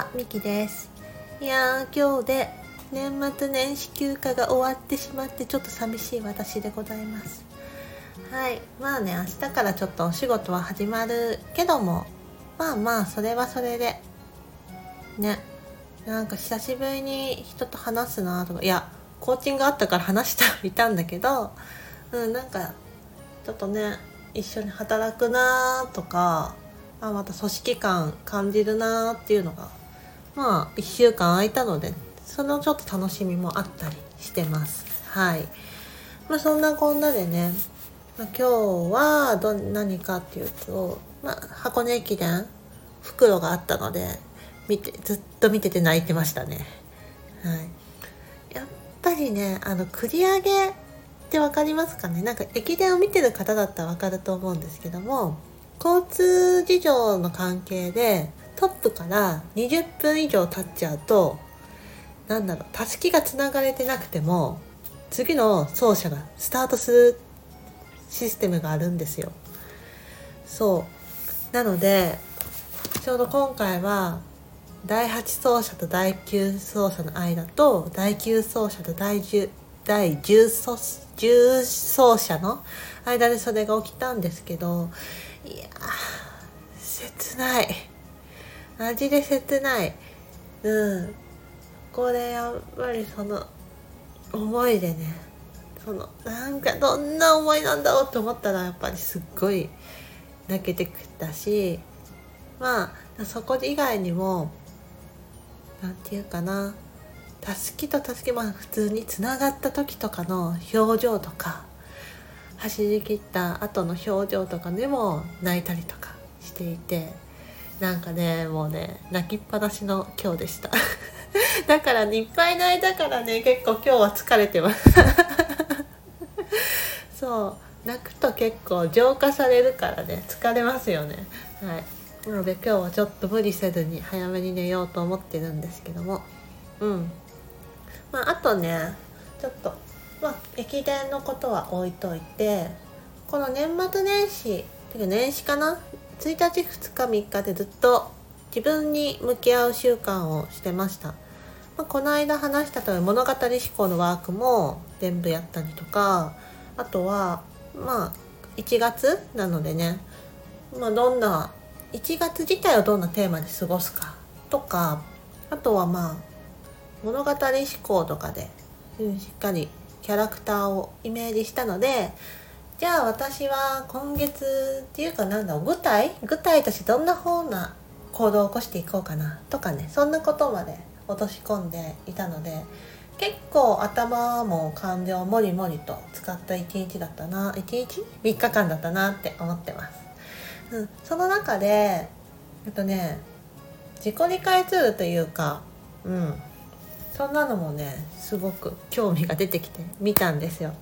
は、みきです。いやー、今日で年末年始休暇が終わってしまってちょっと寂しい私でございます。はい、まあね、明日からちょっとお仕事は始まるけども、まあまあ、それはそれで、ね、なんか久しぶりに人と話すなとか、いや、コーチングあったから話してはいたんだけど、うん、なんか、ちょっとね、一緒に働くなとか、あまた組織感感じるなっていうのがまあ1週間空いたのでそのちょっと楽しみもあったりしてます。はい。まあそんなこんなでね、まあ、今日はど何かっていうと、まあ、箱根駅伝袋があったので見てずっと見てて泣いてましたね。はい。やっぱりねあの繰り上げって分かりますかね？なんか駅伝を見てる方だったら分かると思うんですけども交通事情の関係でトップから20分以上経っちゃうとなんだろうたすきがつながれてなくても次の走者がスタートするシステムがあるんですよ。そう。なのでちょうど今回は第8走者と第9走者の間と第9走者と第10第10走 ,10 走者の間でそれが起きたんですけどいや切ない。マジで切ない。うん。これやっぱりその思いでね。そのなんかどんな思いなんだろうって思ったらやっぱりすっごい泣けてきたしまあそこ以外にも何て言うかな。たすきとたすきまあ普通につながった時とかの表情とか走り切った後の表情とかでも泣いたりとかしていて。なんかねもうね泣きっぱなしの今日でした。だから、ね、いっぱい泣いたからね結構今日は疲れてます。そう泣くと結構浄化されるからね疲れますよね。はい。なので今日はちょっと無理せずに早めに寝ようと思ってるんですけども。うん。まああとねちょっとまあ、駅伝のことは置いといてこの年末年始っていうか年始かな1日2日3日でずっと自分に向き合う習慣をしてました、まあ、この間話したとおり物語思考のワークも全部やったりとかあとはまあ1月なのでね、まあ、どんな1月自体をどんなテーマで過ごすかとかあとはまあ物語思考とかで、うん、しっかりキャラクターをイメージしたのでじゃあ私は今月っていうかなんだろう具体具体としてどんな方な行動を起こしていこうかなとかねそんなことまで落とし込んでいたので結構頭も感情もりもりと使った一日だったな1日 ?3 日間だったなって思ってます、うん、その中でえっとね自己理解ツールというかうんそんなのもねすごく興味が出てきて見たんですよ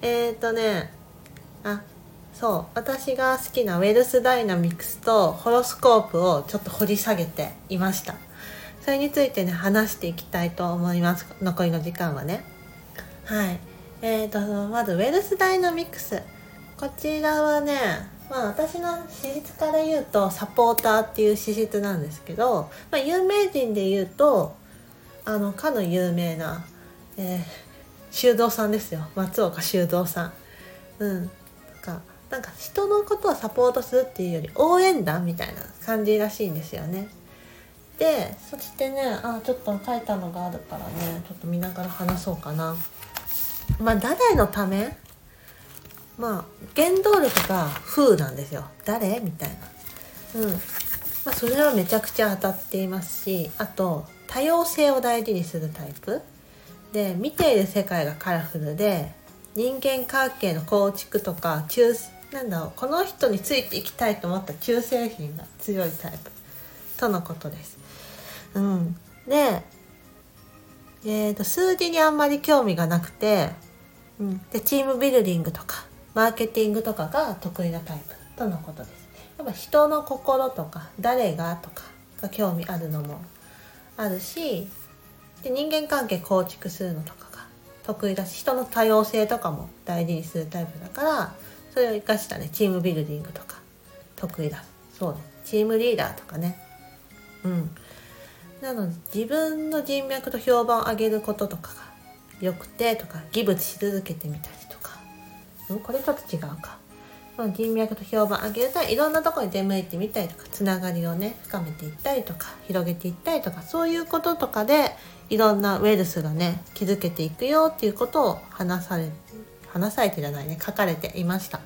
えっ、とねあそう。私が好きなウェルスダイナミクスとホロスコープをちょっと掘り下げていました。それについてね話していきたいと思います。残りの時間はね。はい。えーとまずウェルスダイナミクス。こちらはねまあ私の資質から言うとサポーターっていう資質なんですけど、まあ、有名人で言うとあのかの有名な、えー、修道さんですよ。松岡修道さん。うん、なんか人のことをサポートするっていうより応援団みたいな感じらしいんですよね。でそしてねあちょっと書いたのがあるからねちょっと見ながら話そうかな。まあ誰のため？まあ原動力が風なんですよ。誰？みたいな。うん。まあそれはめちゃくちゃ当たっていますしあと多様性を大事にするタイプで見ている世界がカラフルで人間関係の構築とか中なんだろうこの人についていきたいと思った忠誠心が強いタイプとのことです。うん、で,、えーと、数字にあんまり興味がなくて、うん、でチームビルディングとかマーケティングとかが得意なタイプとのことです。やっぱ人の心とか誰がとかが興味あるのもあるしで人間関係構築するのとかが得意だし人の多様性とかも大事にするタイプだからそれを生かしたねチームビルディングとか。得意だ。そうね。チームリーダーとかね。うん。なので自分の人脈と評判を上げることとかが良くてとかギブし続けてみたりとか。うんこれちょっと違うか。人脈と評判上げるといろんなところに出向いてみたりとかつながりをね深めていったりとか広げていったりとかそういうこととかでいろんなウェルスがね築けていくよっていうことを話され話されてじゃないね。書かれていました。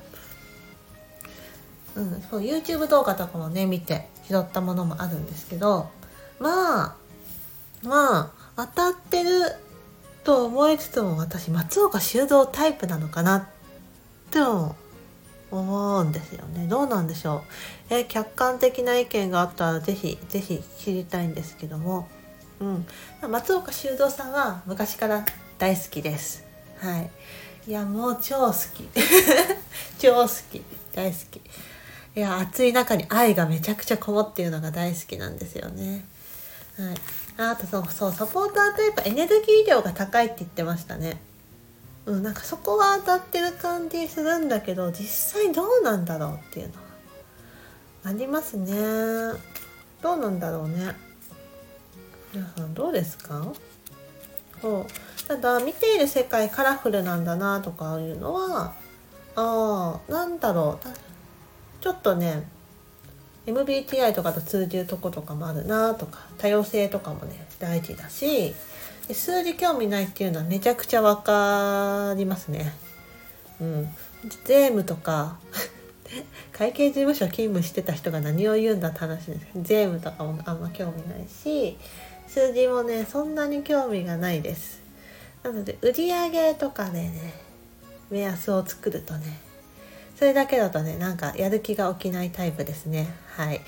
うん、そう YouTube 動画とかもね見て拾ったものもあるんですけどまあまあ当たってると思いつつも私松岡修造タイプなのかなって思うんですよね。どうなんでしょう。え客観的な意見があったら是非是非知りたいんですけども、うん、松岡修造さんは昔から大好きです。はい。いやもう超好き 超好き大好きいや暑い中に愛がめちゃくちゃこもっているのが大好きなんですよね。はい、あとそうそうサポーターといえばエネルギー量が高いって言ってましたね。うん、なんかそこは当たってる感じするんだけど実際どうなんだろうっていうのはありますね。どうなんだろうね。皆さんどうですか？そうただ見ている世界カラフルなんだなとかいうのはああなんだろう。ちょっとね MBTI とかと通じるとことかもあるなとか多様性とかもね大事だし数字興味ないっていうのはめちゃくちゃ分かりますね。うん、税務とか 会計事務所勤務してた人が何を言うんだって話です。税務とかもあんま興味ないし数字もねそんなに興味がないです。なので売り上げとかでね目安を作るとねそれだけだとねなんかやる気が起きないタイプですね。はい。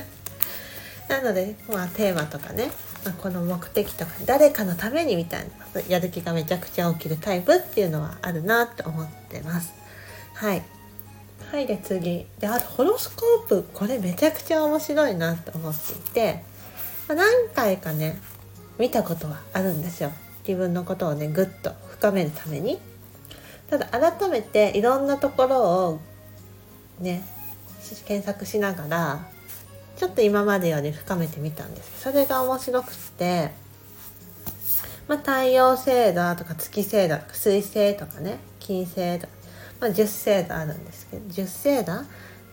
なので、まあ、テーマとかね、まあ、この目的とか誰かのためにみたいなやる気がめちゃくちゃ起きるタイプっていうのはあるなって思ってます。はい。はいで次。であとホロスコープこれめちゃくちゃ面白いなって思っていて、まあ、何回かね見たことはあるんですよ。自分のことをねぐっと深めるために。ただ改めていろんなところをね検索しながらちょっと今までより深めてみたんです。それが面白くて、まあ、太陽星座とか月星座とか水星とかね金星とか、まあ、10星座あるんですけど10星座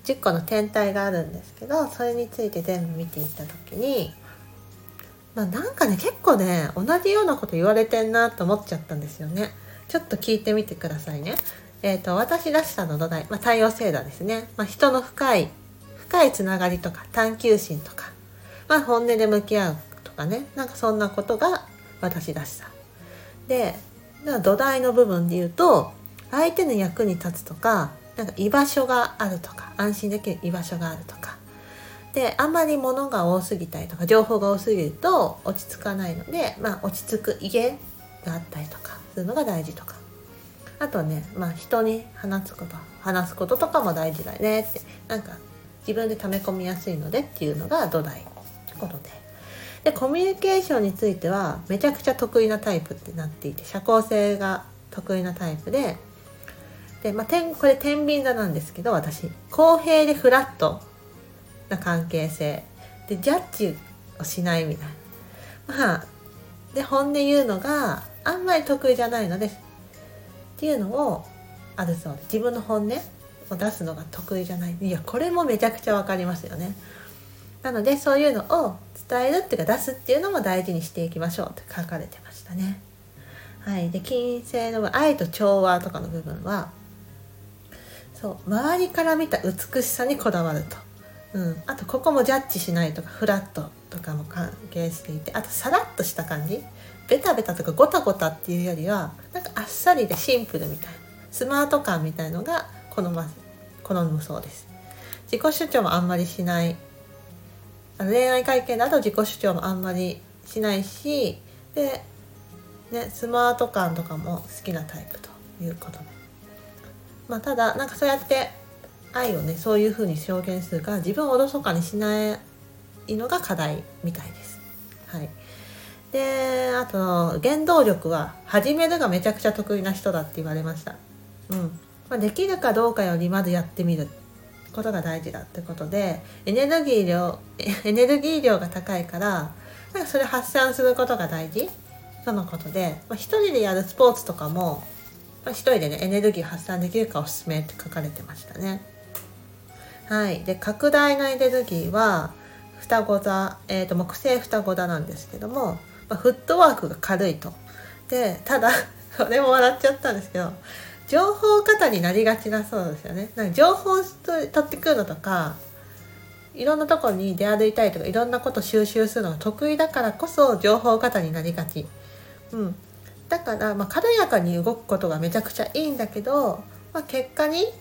？10個の天体があるんですけどそれについて全部見ていった時にまあなんかね結構ね同じようなこと言われてんなと思っちゃったんですよね。ちょっと聞いてみてくださいね。えっ、ー、と、私らしさの土台、まあ、太陽星座ですね。まあ、人の深い、深いつながりとか、探求心とか、まあ、本音で向き合うとかね、なんかそんなことが私らしさ。で、土台の部分で言うと、相手の役に立つとか、なんか居場所があるとか、安心できる居場所があるとか。で、あまり物が多すぎたりとか、情報が多すぎると落ち着かないので、まあ、落ち着く家があったりとか、するのが大事とか。あとねまあ人に話すこと話すこととかも大事だよねってなんか自分で溜め込みやすいのでっていうのが土台ってことで。でコミュニケーションについてはめちゃくちゃ得意なタイプってなっていて社交性が得意なタイプで。で、まあ、これ天秤座なんですけど私公平でフラットな関係性。でジャッジをしないみたいな。まあで本音言うのがあんまり得意じゃないのですっていうのをあるそうで自分の本音を出すのが得意じゃない。いやこれもめちゃくちゃ分かりますよね。なのでそういうのを伝えるっていうか出すっていうのも大事にしていきましょうって書かれてましたね。はい。で金星の愛と調和とかの部分はそう周りから見た美しさにこだわると、うん、あとここもジャッジしないとかフラットとかも関係していてあとさらっとした感じ。ベタベタとかゴタゴタっていうよりはなんかあっさりでシンプルみたいなスマート感みたいのが好ま好むそうです。自己主張もあんまりしない。恋愛会見だと自己主張もあんまりしないしで、ね、スマート感とかも好きなタイプということで、まあ、ただなんかそうやって愛をねそういう風に表現するから自分をおろそかにしないのが課題みたいです。はいであと原動力は始めるがめちゃくちゃ得意な人だって言われました、うんまあ、できるかどうかよりまずやってみることが大事だってことでエネルギー量エネルギー量が高いからなんかそれ発散することが大事？とのことで、まあ、一人でやるスポーツとかも、まあ、一人でねエネルギー発散できるかおすすめって書かれてましたね。はい、で拡大のエネルギーは双子座、えーと、木星双子座なんですけども、まあ、フットワークが軽いと。でただ これも笑っちゃったんですけど情報過多になりがちだそうですよね。なんか情報取ってくるのとかいろんなとこに出歩いたりとかいろんなこと収集するのが得意だからこそ情報過多になりがち。うん、だから、まあ、軽やかに動くことがめちゃくちゃいいんだけど、まあ、結果に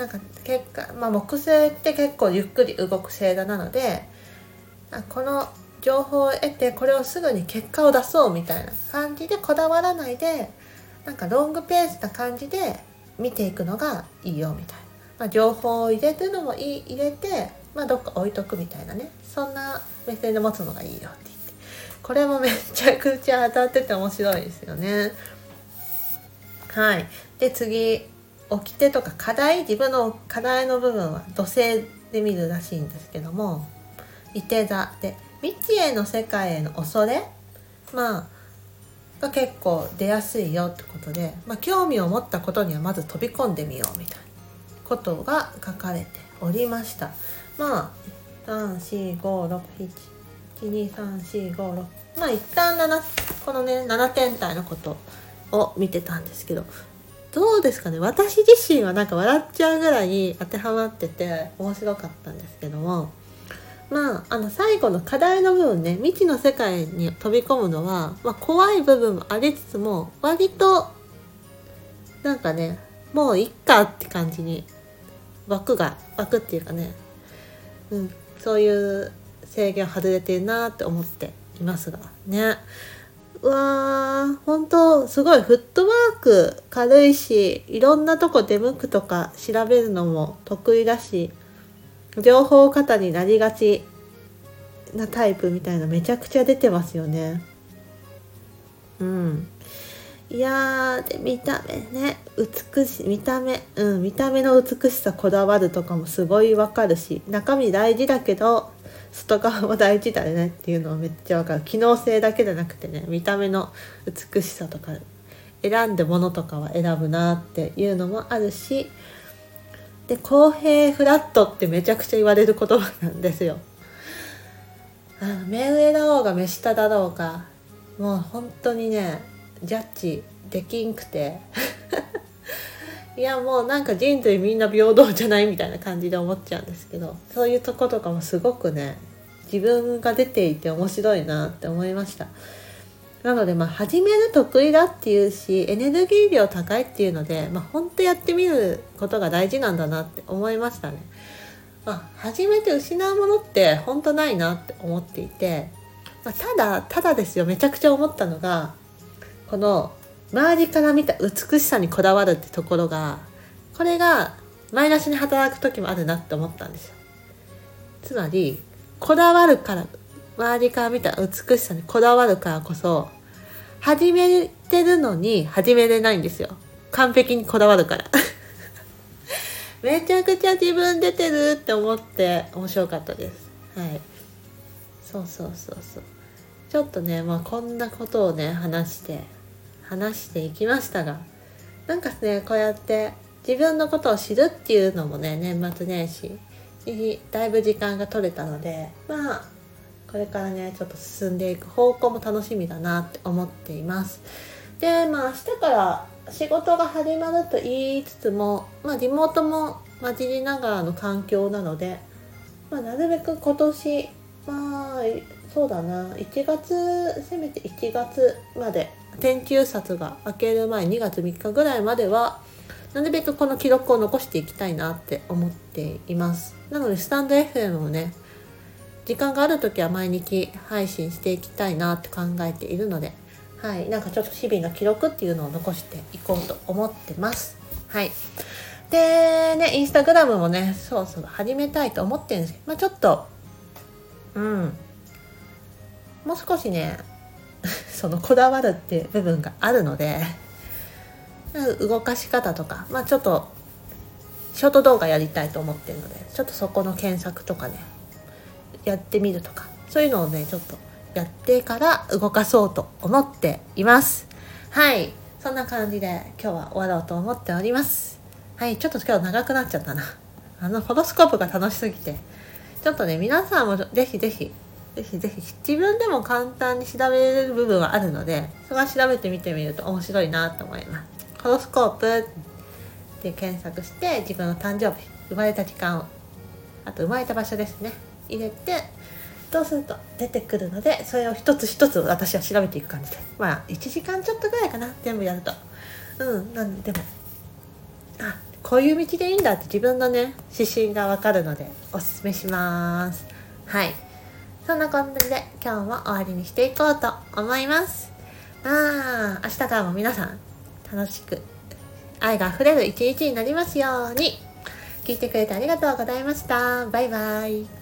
なんか結果、まあ、木星って結構ゆっくり動く星座なのでこの情報を得てこれをすぐに結果を出そうみたいな感じでこだわらないでなんかロングペースな感じで見ていくのがいいよみたいな、まあ、情報を入れるのもいい入れて、まあ、どっか置いとくみたいなね。そんな目線で持つのがいいよって言って。これもめちゃくちゃ当たってて面白いですよね。はい。で次。掟とか課題自分の課題の部分は土星で見るらしいんですけどもいて座で未知への世界への恐れまあが結構出やすいよってことで、まあ、興味を持ったことにはまず飛び込んでみようみたいなことが書かれておりました。まあ345612345まあ一旦7このね7天体のことを見てたんですけどどうですかね。私自身はなんか笑っちゃうぐらい当てはまってて面白かったんですけども。まあ、あの最後の課題の部分ね未知の世界に飛び込むのは、まあ、怖い部分もありつつも割となんかねもういっかって感じに枠が枠っていうかね、うん、そういう制限外れてるなって思っていますがね。わー本当すごいフットワーク軽いしいろんなとこ出向くとか調べるのも得意だし情報過多になりがちなタイプみたいなめちゃくちゃ出てますよね。うん。いやで見た目ね美しい見た目うん見た目の美しさこだわるとかもすごいわかるし中身大事だけど外側も大事だねっていうのはめっちゃわかる機能性だけじゃなくてね見た目の美しさとか選んでものとかは選ぶなっていうのもあるしで公平フラットってめちゃくちゃ言われる言葉なんですよ。あの目上だろうが目下だろうがもう本当にねジャッジできんくて いやもうなんか人類みんな平等じゃないみたいな感じで思っちゃうんですけどそういうとことかもすごくね自分が出ていて面白いなって思いました。なのでまあ始める得意だっていうしエネルギー量高いっていうので、まあ、本当やってみることが大事なんだなって思いましたね。まあ、初めて失うものって本当ないなって思っていて、まあ、ただただですよめちゃくちゃ思ったのがこの周りから見た美しさにこだわるってところがこれがマイナスに働く時もあるなって思ったんですよ。つまりこだわるから周りから見た美しさにこだわるからこそ始めてるのに始めれないんですよ。完璧にこだわるから。めちゃくちゃ自分出てるって思って面白かったです。はい。そうそうそうそう。ちょっとねまあこんなことをね話して。話していきましたがなんかねこうやって自分のことを知るっていうのもね年末年始だいぶ時間が取れたのでまあこれからねちょっと進んでいく方向も楽しみだなって思っています。でまあ明日から仕事が始まると言いつつも、まあ、リモートも混じりながらの環境なので、まあ、なるべく今年まあそうだな1月せめて1月まで天休札が明ける前2月3日ぐらいまではなるべくこの記録を残していきたいなって思っていますなのでスタンド FM をね時間がある時は毎日配信していきたいなって考えているので、はい、なんかちょっと日々の記録っていうのを残していこうと思ってます。はい。で、ね、インスタグラムもね、そうそう始めたいと思ってるんですけど、まあちょっと、うん、もう少しね、そのこだわるっていう部分があるので、動かし方とか、まあちょっと、ショート動画やりたいと思ってるので、ちょっとそこの検索とかね、やってみるとかそういうのをねちょっとやってから動かそうと思っています。はい。そんな感じで今日は終わろうと思っております。はい。ちょっと今日長くなっちゃったな。あのホロスコープが楽しすぎて。ちょっとね皆さんもぜひぜひぜひぜひ自分でも簡単に調べれる部分はあるのでそれは調べてみてみると面白いなと思います。ホロスコープで検索して自分の誕生日生まれた時間をあと生まれた場所ですね。入れてそうすると出てくるのでそれを一つ一つ私は調べていく感じでまあ1時間ちょっとぐらいかな。全部やると。うんなんでもあこういう道でいいんだって自分のね指針がわかるのでおすすめします。はい。そんな感じで今日も終わりにしていこうと思います。まあ明日からも皆さん楽しく愛が溢れる一日になりますように。聞いてくれてありがとうございました。バイバイ。